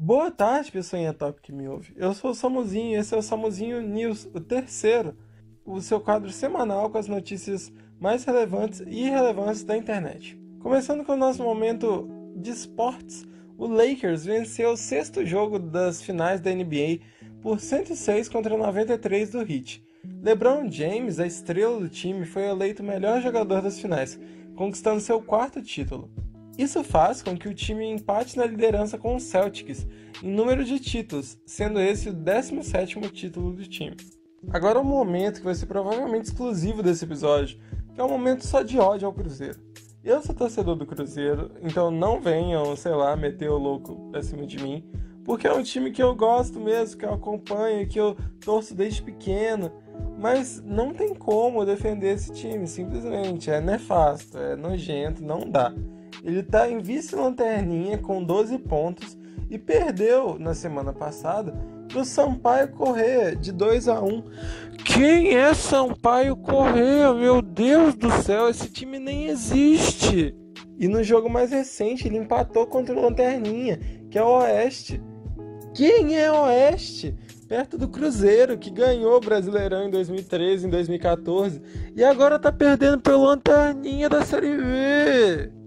Boa tarde, pessoinha top que me ouve. Eu sou o Samuzinho e esse é o Samuzinho News, o terceiro, o seu quadro semanal com as notícias mais relevantes e irrelevantes da internet. Começando com o nosso momento de esportes, o Lakers venceu o sexto jogo das finais da NBA por 106 contra 93 do Heat. LeBron James, a estrela do time, foi eleito o melhor jogador das finais, conquistando seu quarto título. Isso faz com que o time empate na liderança com o Celtics em número de títulos, sendo esse o 17º título do time. Agora é um momento que vai ser provavelmente exclusivo desse episódio, que é um momento só de ódio ao Cruzeiro. Eu sou torcedor do Cruzeiro, então não venham, sei lá, meter o louco acima de mim, porque é um time que eu gosto mesmo, que eu acompanho, que eu torço desde pequeno, mas não tem como defender esse time, simplesmente é nefasto, é nojento, não dá. Ele está em vice-lanterninha com 12 pontos e perdeu na semana passada para o Sampaio Correia de 2 a 1. Quem é Sampaio Correia? Meu Deus do céu, esse time nem existe. E no jogo mais recente ele empatou contra o Lanterninha, que é o Oeste. Quem é o Oeste? Perto do Cruzeiro, que ganhou o Brasileirão em 2013, em 2014, e agora tá perdendo pelo Lanterninha da Série B.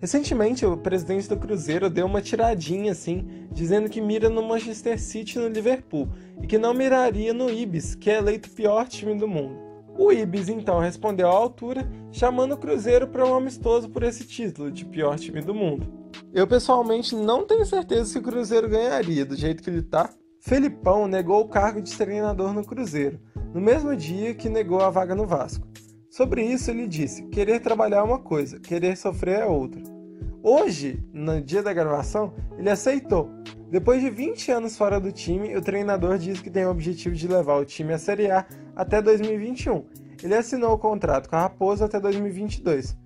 Recentemente, o presidente do Cruzeiro deu uma tiradinha assim, dizendo que mira no Manchester City e no Liverpool, e que não miraria no Ibis, que é eleito o pior time do mundo. O Ibis então respondeu à altura, chamando o Cruzeiro para um amistoso por esse título de pior time do mundo. Eu pessoalmente não tenho certeza se o Cruzeiro ganharia do jeito que ele tá. Felipão negou o cargo de treinador no Cruzeiro, no mesmo dia que negou a vaga no Vasco. Sobre isso, ele disse: querer trabalhar é uma coisa, querer sofrer é outra. Hoje, no dia da gravação, ele aceitou. Depois de 20 anos fora do time, o treinador diz que tem o objetivo de levar o time à Série A até 2021. Ele assinou o contrato com a Raposa até 2022.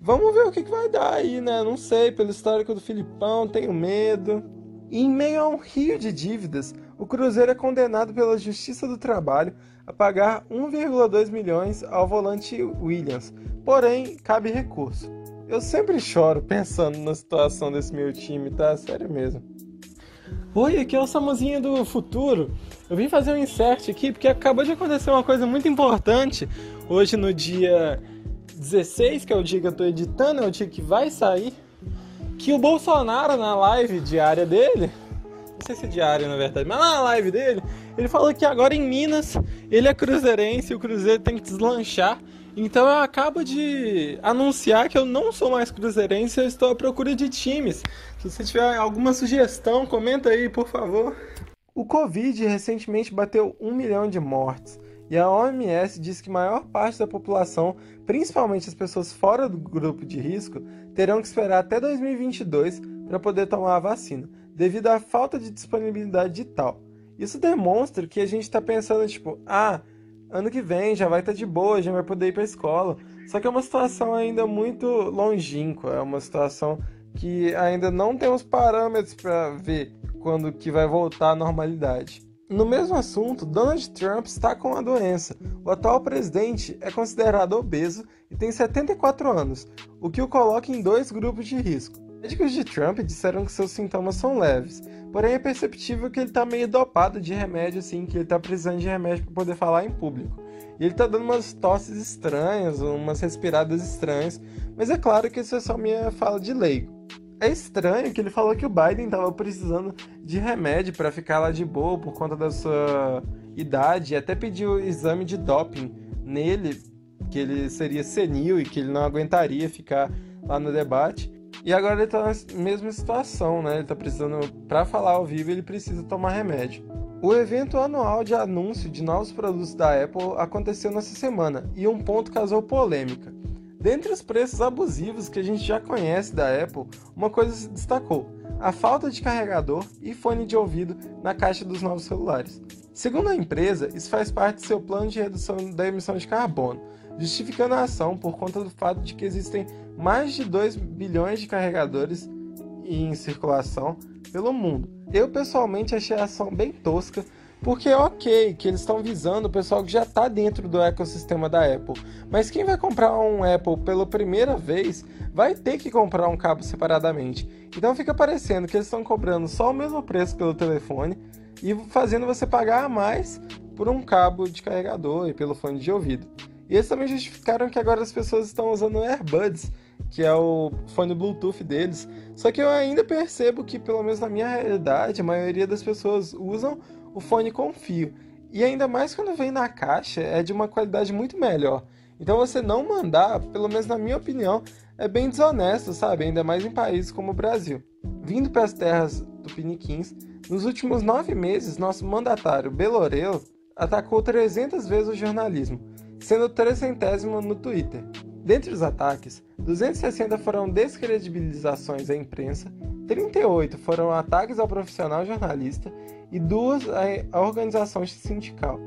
Vamos ver o que, vai dar aí, né? Não sei, pelo histórico do Filipão, tenho medo. E em meio a um rio de dívidas, o Cruzeiro é condenado pela Justiça do Trabalho a pagar 1,2 milhões ao volante Williams, porém cabe recurso. Eu sempre choro pensando na situação desse meu time, tá? Sério mesmo. Oi, aqui é o Samuzinho do futuro. Eu vim fazer um insert aqui porque acabou de acontecer uma coisa muito importante hoje no dia 16, que é o dia que eu tô editando, é o dia que vai sair, que o Bolsonaro na live diária dele sei se é diário na verdade, mas na live dele, ele falou que agora em Minas ele é cruzeirense e o Cruzeiro tem que deslanchar. Então eu acabo de anunciar que eu não sou mais cruzeirense, eu estou à procura de times. Se você tiver alguma sugestão, comenta aí, por favor. O Covid recentemente bateu um milhão de mortes. E a OMS diz que a maior parte da população, principalmente as pessoas fora do grupo de risco, terão que esperar até 2022 para poder tomar a vacina devido à falta de disponibilidade de tal. Isso demonstra que a gente está pensando, tipo, ah, ano que vem já vai estar tá de boa, já vai poder ir para a escola. Só que é uma situação ainda muito longínqua, é uma situação que ainda não temos parâmetros para ver quando que vai voltar à normalidade. No mesmo assunto, Donald Trump está com a doença. O atual presidente é considerado obeso e tem 74 anos, o que o coloca em dois grupos de risco. Médicos de Trump disseram que seus sintomas são leves, porém é perceptível que ele tá meio dopado de remédio, assim, que ele tá precisando de remédio para poder falar em público. E ele tá dando umas tosses estranhas, umas respiradas estranhas, mas é claro que isso é só minha fala de leigo. É estranho que ele falou que o Biden tava precisando de remédio para ficar lá de boa por conta da sua idade, e até pediu exame de doping nele, que ele seria senil e que ele não aguentaria ficar lá no debate. E agora ele tá na mesma situação, né? Ele tá precisando, para falar ao vivo, ele precisa tomar remédio. O evento anual de anúncio de novos produtos da Apple aconteceu nessa semana e um ponto causou polêmica. Dentre os preços abusivos que a gente já conhece da Apple, uma coisa se destacou: a falta de carregador e fone de ouvido na caixa dos novos celulares. Segundo a empresa, isso faz parte do seu plano de redução da emissão de carbono, justificando a ação por conta do fato de que existem mais de 2 bilhões de carregadores em circulação pelo mundo. Eu pessoalmente achei a ação bem tosca, Porque é ok que eles estão visando o pessoal que já está dentro do ecossistema da Apple. Mas quem vai comprar um Apple pela primeira vez vai ter que comprar um cabo separadamente. Então fica parecendo que eles estão cobrando só o mesmo preço pelo telefone e fazendo você pagar a mais por um cabo de carregador e pelo fone de ouvido. E eles também justificaram que agora as pessoas estão usando AirBuds, que é o fone Bluetooth deles. Só que eu ainda percebo que, pelo menos na minha realidade, a maioria das pessoas usam o fone com fio. E ainda mais quando vem na caixa, é de uma qualidade muito melhor. Então você não mandar, pelo menos na minha opinião, é bem desonesto, sabe? Ainda mais em países como o Brasil. Vindo para as terras do Piniquins, nos últimos nove meses, nosso mandatário Belorelo atacou 300 vezes o jornalismo, sendo trecentésimo no Twitter. Dentre os ataques, 260 foram descredibilizações à imprensa, 38 foram ataques ao profissional jornalista e duas à organização sindical.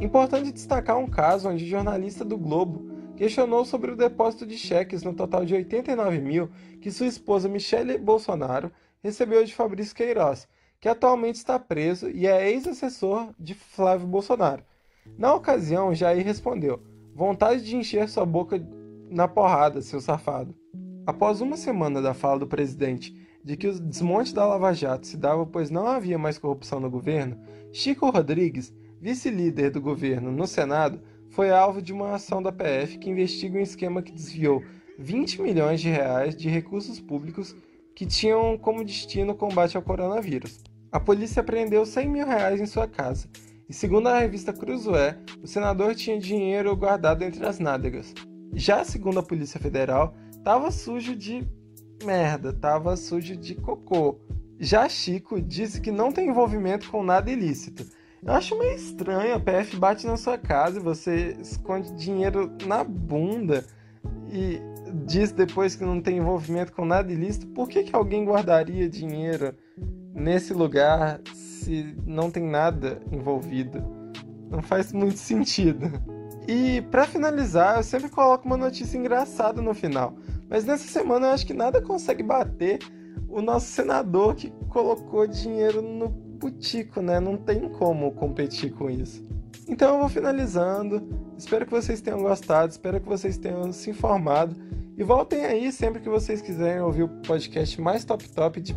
Importante destacar um caso onde o jornalista do Globo questionou sobre o depósito de cheques no total de 89 mil que sua esposa Michele Bolsonaro recebeu de Fabrício Queiroz, que atualmente está preso e é ex-assessor de Flávio Bolsonaro. Na ocasião, Jair respondeu: vontade de encher sua boca na porrada, seu safado. Após uma semana da fala do presidente de que o desmonte da Lava Jato se dava pois não havia mais corrupção no governo, Chico Rodrigues, vice-líder do governo no Senado, foi alvo de uma ação da PF que investiga um esquema que desviou 20 milhões de reais de recursos públicos que tinham como destino o combate ao coronavírus. A polícia apreendeu 100 mil reais em sua casa e, segundo a revista Cruzoé, o senador tinha dinheiro guardado entre as nádegas. Já segundo a Polícia Federal, estava sujo de merda, estava sujo de cocô. Já Chico disse que não tem envolvimento com nada ilícito eu acho meio estranho, a PF bate na sua casa e você esconde dinheiro na bunda e diz depois que não tem envolvimento com nada ilícito. Por que, que alguém guardaria dinheiro nesse lugar se não tem nada envolvido? Não faz muito sentido. E para finalizar, eu sempre coloco uma notícia engraçada no final. Mas nessa semana eu acho que nada consegue bater o nosso senador que colocou dinheiro no putico, né? Não tem como competir com isso. Então eu vou finalizando. Espero que vocês tenham gostado, espero que vocês tenham se informado. E voltem aí sempre que vocês quiserem ouvir o podcast mais top top de